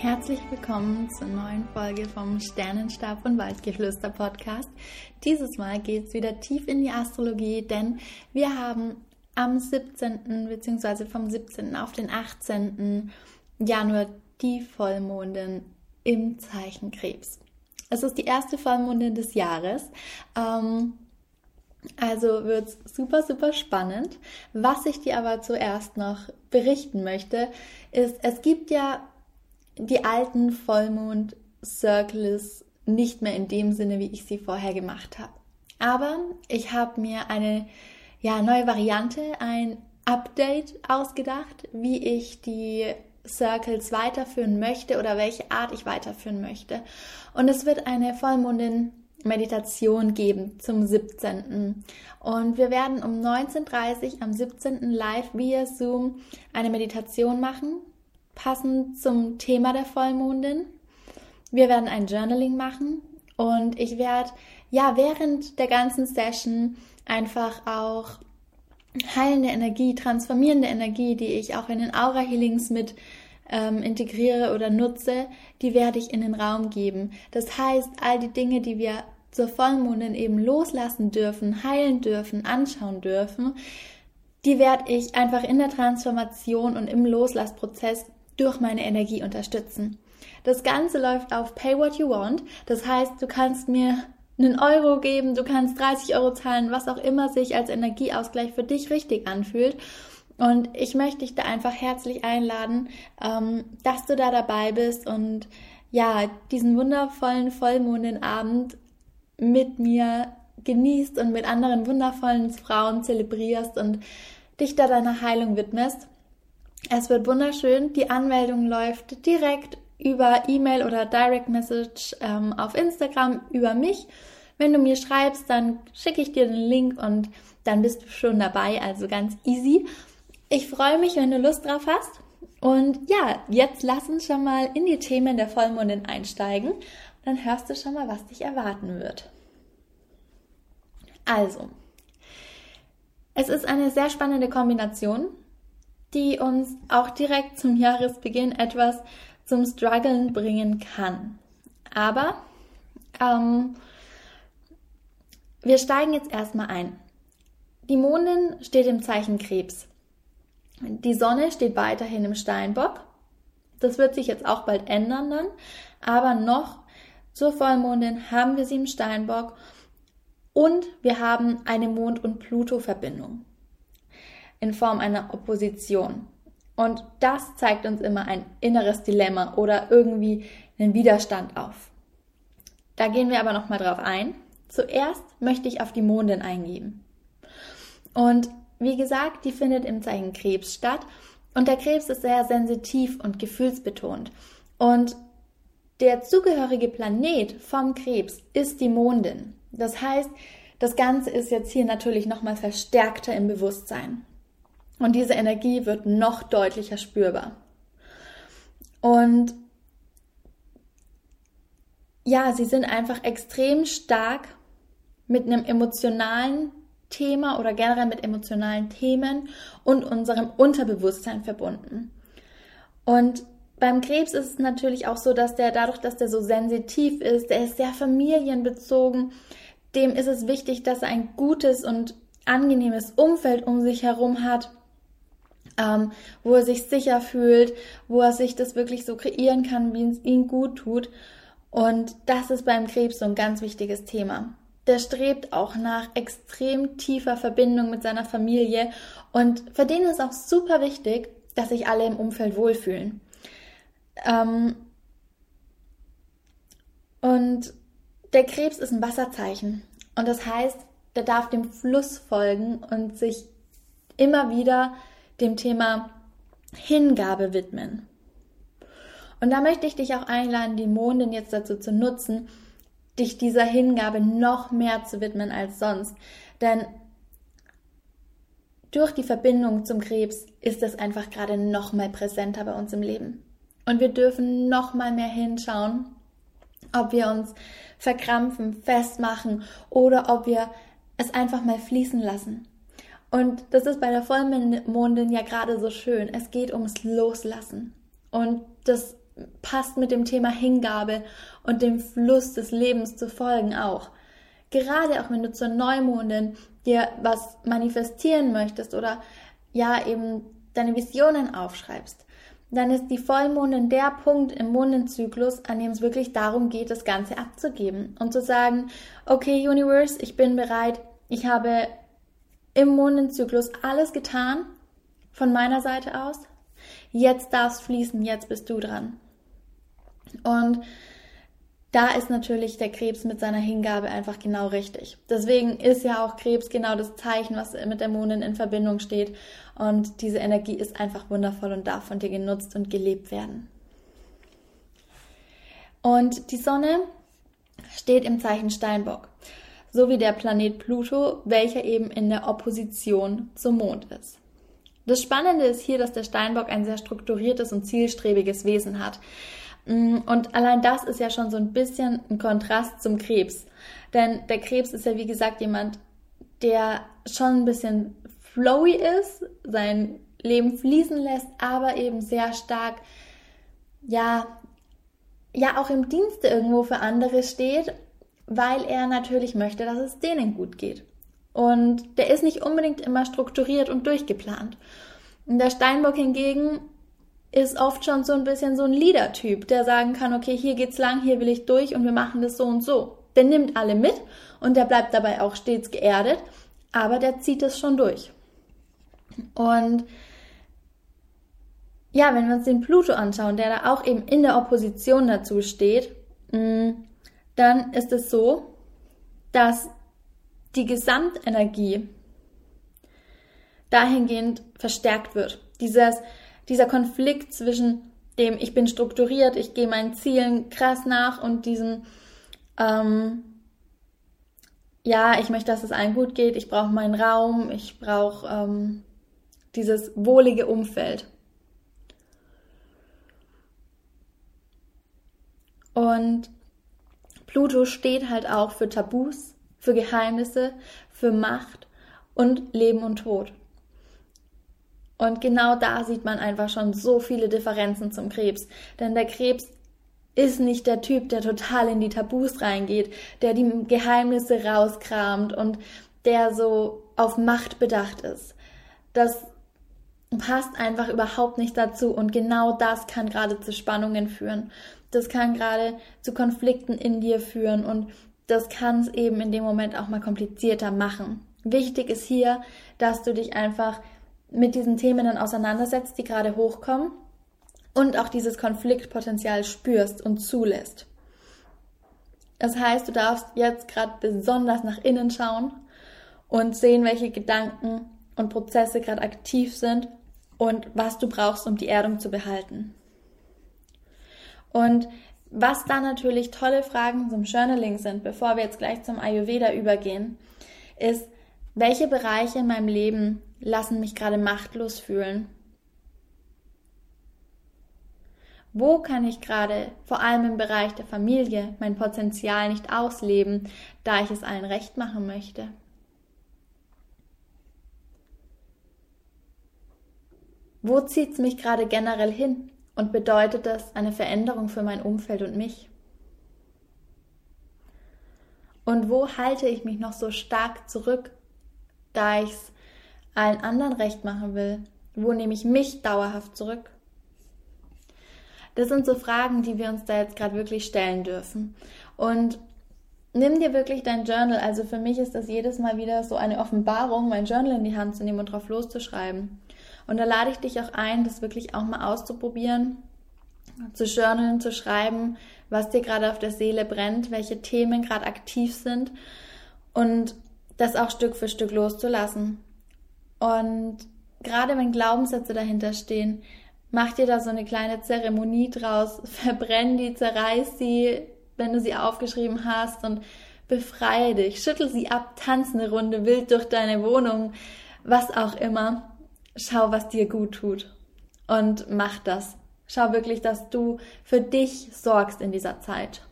Herzlich willkommen zur neuen Folge vom Sternenstab und Waldgeflüster Podcast. Dieses Mal geht es wieder tief in die Astrologie, denn wir haben am 17. bzw. vom 17. auf den 18. Januar die Vollmondin im Zeichen Krebs. Es ist die erste Vollmondin des Jahres. Ähm, also wird es super, super spannend. Was ich dir aber zuerst noch berichten möchte, ist, es gibt ja die alten Vollmond-Circles nicht mehr in dem Sinne, wie ich sie vorher gemacht habe. Aber ich habe mir eine ja, neue Variante, ein Update ausgedacht, wie ich die Circles weiterführen möchte oder welche Art ich weiterführen möchte. Und es wird eine Vollmondin Meditation geben zum 17. Und wir werden um 19.30 Uhr am 17. live via Zoom eine Meditation machen, passend zum Thema der Vollmondin. Wir werden ein Journaling machen und ich werde ja während der ganzen Session einfach auch heilende Energie, transformierende Energie, die ich auch in den Aura Healings mit ähm, integriere oder nutze, die werde ich in den Raum geben. Das heißt, all die Dinge, die wir zur Vollmondin eben loslassen dürfen, heilen dürfen, anschauen dürfen, die werde ich einfach in der Transformation und im Loslassprozess durch meine Energie unterstützen. Das Ganze läuft auf Pay What You Want. Das heißt, du kannst mir einen Euro geben, du kannst 30 Euro zahlen, was auch immer sich als Energieausgleich für dich richtig anfühlt. Und ich möchte dich da einfach herzlich einladen, ähm, dass du da dabei bist und ja, diesen wundervollen Vollmondenabend mit mir genießt und mit anderen wundervollen Frauen zelebrierst und dich da deiner Heilung widmest. Es wird wunderschön. Die Anmeldung läuft direkt über E-Mail oder Direct Message ähm, auf Instagram über mich. Wenn du mir schreibst, dann schicke ich dir den Link und dann bist du schon dabei, also ganz easy. Ich freue mich, wenn du Lust drauf hast. Und ja, jetzt lass uns schon mal in die Themen der Vollmondin einsteigen. Dann hörst du schon mal, was dich erwarten wird. Also, es ist eine sehr spannende Kombination, die uns auch direkt zum Jahresbeginn etwas zum Struggeln bringen kann. Aber ähm, wir steigen jetzt erstmal ein. Die Mondin steht im Zeichen Krebs. Die Sonne steht weiterhin im Steinbock. Das wird sich jetzt auch bald ändern dann. Aber noch zur Vollmondin haben wir sie im Steinbock und wir haben eine Mond- und Pluto-Verbindung in Form einer Opposition. Und das zeigt uns immer ein inneres Dilemma oder irgendwie einen Widerstand auf. Da gehen wir aber nochmal drauf ein. Zuerst möchte ich auf die Mondin eingehen. Und wie gesagt, die findet im Zeichen Krebs statt. Und der Krebs ist sehr sensitiv und gefühlsbetont. Und der zugehörige Planet vom Krebs ist die Mondin. Das heißt, das Ganze ist jetzt hier natürlich nochmal verstärkter im Bewusstsein. Und diese Energie wird noch deutlicher spürbar. Und ja, sie sind einfach extrem stark mit einem emotionalen Thema oder generell mit emotionalen Themen und unserem Unterbewusstsein verbunden. Und beim Krebs ist es natürlich auch so, dass der dadurch, dass der so sensitiv ist, der ist sehr familienbezogen, dem ist es wichtig, dass er ein gutes und angenehmes Umfeld um sich herum hat, ähm, wo er sich sicher fühlt, wo er sich das wirklich so kreieren kann, wie es ihm gut tut. Und das ist beim Krebs so ein ganz wichtiges Thema. Der strebt auch nach extrem tiefer Verbindung mit seiner Familie und für den ist auch super wichtig, dass sich alle im Umfeld wohlfühlen. Ähm und der Krebs ist ein Wasserzeichen und das heißt, der darf dem Fluss folgen und sich immer wieder dem Thema Hingabe widmen. Und da möchte ich dich auch einladen, die Mondin jetzt dazu zu nutzen, dich dieser Hingabe noch mehr zu widmen als sonst. Denn durch die Verbindung zum Krebs ist es einfach gerade noch mal präsenter bei uns im Leben. Und wir dürfen noch mal mehr hinschauen, ob wir uns verkrampfen, festmachen oder ob wir es einfach mal fließen lassen. Und das ist bei der Vollmondin ja gerade so schön. Es geht ums Loslassen. Und das passt mit dem Thema Hingabe und dem Fluss des Lebens zu folgen auch. Gerade auch wenn du zur Neumondin dir was manifestieren möchtest oder ja eben deine Visionen aufschreibst, dann ist die Vollmondin der Punkt im Mondenzyklus, an dem es wirklich darum geht, das Ganze abzugeben und zu sagen, okay Universe, ich bin bereit, ich habe im Mondenzyklus alles getan von meiner Seite aus. Jetzt darf es fließen, jetzt bist du dran. Und da ist natürlich der Krebs mit seiner Hingabe einfach genau richtig. Deswegen ist ja auch Krebs genau das Zeichen, was mit der Mondin in Verbindung steht. Und diese Energie ist einfach wundervoll und darf von dir genutzt und gelebt werden. Und die Sonne steht im Zeichen Steinbock sowie der Planet Pluto, welcher eben in der Opposition zum Mond ist. Das Spannende ist hier, dass der Steinbock ein sehr strukturiertes und zielstrebiges Wesen hat. Mm, und allein das ist ja schon so ein bisschen ein Kontrast zum Krebs. Denn der Krebs ist ja, wie gesagt, jemand, der schon ein bisschen flowy ist, sein Leben fließen lässt, aber eben sehr stark, ja, ja, auch im Dienste irgendwo für andere steht weil er natürlich möchte, dass es denen gut geht. Und der ist nicht unbedingt immer strukturiert und durchgeplant. Und der Steinbock hingegen ist oft schon so ein bisschen so ein Leader-Typ, der sagen kann, okay, hier geht's lang, hier will ich durch und wir machen das so und so. Der nimmt alle mit und der bleibt dabei auch stets geerdet, aber der zieht es schon durch. Und ja, wenn wir uns den Pluto anschauen, der da auch eben in der Opposition dazu steht, mh, dann ist es so, dass die Gesamtenergie dahingehend verstärkt wird. Dieses, dieser Konflikt zwischen dem, ich bin strukturiert, ich gehe meinen Zielen krass nach und diesem, ähm, ja, ich möchte, dass es allen gut geht, ich brauche meinen Raum, ich brauche ähm, dieses wohlige Umfeld. Und Pluto steht halt auch für Tabus, für Geheimnisse, für Macht und Leben und Tod. Und genau da sieht man einfach schon so viele Differenzen zum Krebs. Denn der Krebs ist nicht der Typ, der total in die Tabus reingeht, der die Geheimnisse rauskramt und der so auf Macht bedacht ist. Das passt einfach überhaupt nicht dazu und genau das kann gerade zu Spannungen führen das kann gerade zu Konflikten in dir führen und das kann es eben in dem Moment auch mal komplizierter machen. Wichtig ist hier, dass du dich einfach mit diesen Themen dann auseinandersetzt, die gerade hochkommen und auch dieses Konfliktpotenzial spürst und zulässt. Das heißt, du darfst jetzt gerade besonders nach innen schauen und sehen, welche Gedanken und Prozesse gerade aktiv sind und was du brauchst, um die Erdung zu behalten. Und was da natürlich tolle Fragen zum Journaling sind, bevor wir jetzt gleich zum Ayurveda übergehen, ist, welche Bereiche in meinem Leben lassen mich gerade machtlos fühlen? Wo kann ich gerade, vor allem im Bereich der Familie, mein Potenzial nicht ausleben, da ich es allen recht machen möchte? Wo zieht es mich gerade generell hin? Und bedeutet das eine Veränderung für mein Umfeld und mich? Und wo halte ich mich noch so stark zurück, da ich es allen anderen recht machen will? Wo nehme ich mich dauerhaft zurück? Das sind so Fragen, die wir uns da jetzt gerade wirklich stellen dürfen. Und nimm dir wirklich dein Journal. Also für mich ist das jedes Mal wieder so eine Offenbarung, mein Journal in die Hand zu nehmen und drauf loszuschreiben. Und da lade ich dich auch ein, das wirklich auch mal auszuprobieren, zu journalen, zu schreiben, was dir gerade auf der Seele brennt, welche Themen gerade aktiv sind und das auch Stück für Stück loszulassen. Und gerade wenn Glaubenssätze dahinter stehen, mach dir da so eine kleine Zeremonie draus, verbrenn die, zerreiß sie, wenn du sie aufgeschrieben hast und befreie dich, schüttel sie ab, tanz eine Runde wild durch deine Wohnung, was auch immer. Schau, was dir gut tut und mach das. Schau wirklich, dass du für dich sorgst in dieser Zeit.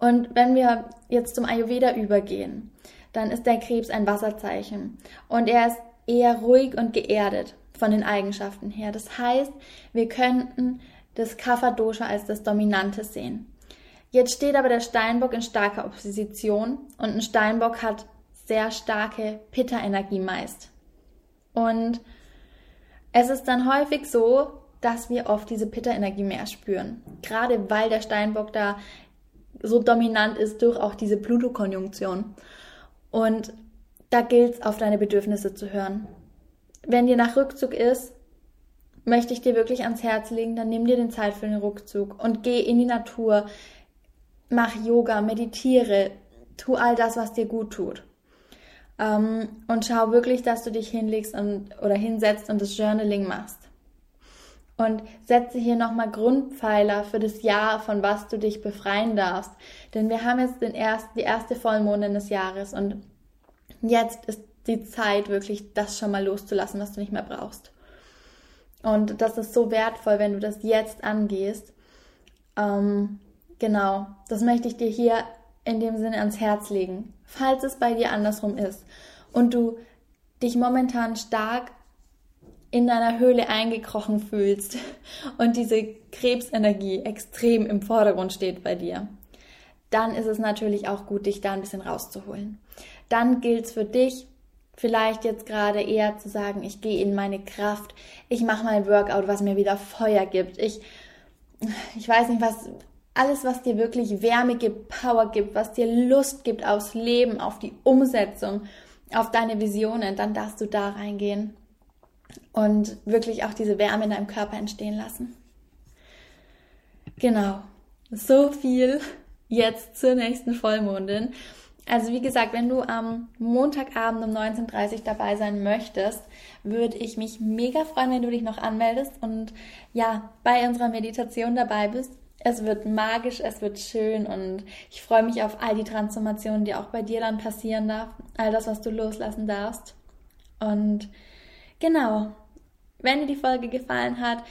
Und wenn wir jetzt zum Ayurveda übergehen, dann ist der Krebs ein Wasserzeichen und er ist eher ruhig und geerdet von den Eigenschaften her. Das heißt, wir könnten das Kapha Dosha als das Dominante sehen. Jetzt steht aber der Steinbock in starker Opposition und ein Steinbock hat sehr starke Pitta-Energie meist. Und es ist dann häufig so, dass wir oft diese Pitta-Energie mehr spüren. Gerade weil der Steinbock da so dominant ist durch auch diese Pluto-Konjunktion. Und da gilt es, auf deine Bedürfnisse zu hören. Wenn dir nach Rückzug ist, möchte ich dir wirklich ans Herz legen, dann nimm dir den Zeit für den Rückzug und geh in die Natur, mach Yoga, meditiere, tu all das, was dir gut tut. Ähm, und schau wirklich, dass du dich hinlegst und, oder hinsetzt und das Journaling machst und setze hier nochmal Grundpfeiler für das Jahr, von was du dich befreien darfst. Denn wir haben jetzt den ersten, die erste Vollmondin des Jahres und jetzt ist die Zeit, wirklich das schon mal loszulassen, was du nicht mehr brauchst. Und das ist so wertvoll, wenn du das jetzt angehst. Ähm, genau, das möchte ich dir hier in dem Sinne ans Herz legen. Falls es bei dir andersrum ist und du dich momentan stark in deiner Höhle eingekrochen fühlst und diese Krebsenergie extrem im Vordergrund steht bei dir, dann ist es natürlich auch gut, dich da ein bisschen rauszuholen. Dann gilt es für dich, vielleicht jetzt gerade eher zu sagen, ich gehe in meine Kraft, ich mache mal ein Workout, was mir wieder Feuer gibt. Ich, ich weiß nicht, was, alles, was dir wirklich Wärme gibt, Power gibt, was dir Lust gibt aufs Leben, auf die Umsetzung, auf deine Visionen, dann darfst du da reingehen und wirklich auch diese Wärme in deinem Körper entstehen lassen. Genau, so viel jetzt zur nächsten Vollmondin. Also wie gesagt, wenn du am Montagabend um 19.30 Uhr dabei sein möchtest, würde ich mich mega freuen, wenn du dich noch anmeldest und ja, bei unserer Meditation dabei bist. Es wird magisch, es wird schön und ich freue mich auf all die Transformationen, die auch bei dir dann passieren darf, all das, was du loslassen darfst. Und genau, wenn dir die Folge gefallen hat,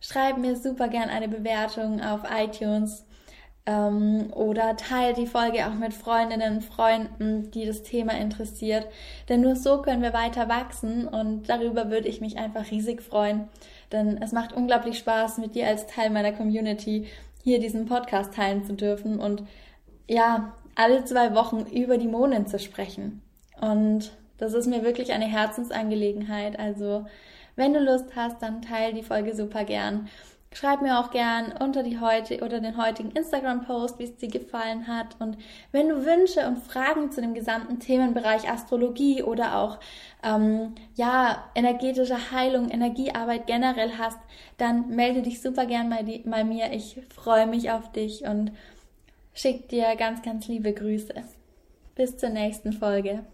schreib mir super gern eine Bewertung auf iTunes ähm, oder teile die Folge auch mit Freundinnen und Freunden, die das Thema interessiert. Denn nur so können wir weiter wachsen und darüber würde ich mich einfach riesig freuen. Denn es macht unglaublich Spaß, mit dir als Teil meiner Community hier diesen Podcast teilen zu dürfen und ja, alle zwei Wochen über die Monen zu sprechen. Und das ist mir wirklich eine Herzensangelegenheit. Also wenn du Lust hast, dann teile die Folge super gern. Schreib mir auch gern unter die heute oder den heutigen Instagram-Post, wie es dir gefallen hat. Und wenn du Wünsche und Fragen zu dem gesamten Themenbereich Astrologie oder auch ähm, ja energetische Heilung, Energiearbeit generell hast, dann melde dich super gern bei, die, bei mir. Ich freue mich auf dich und schick dir ganz, ganz liebe Grüße. Bis zur nächsten Folge.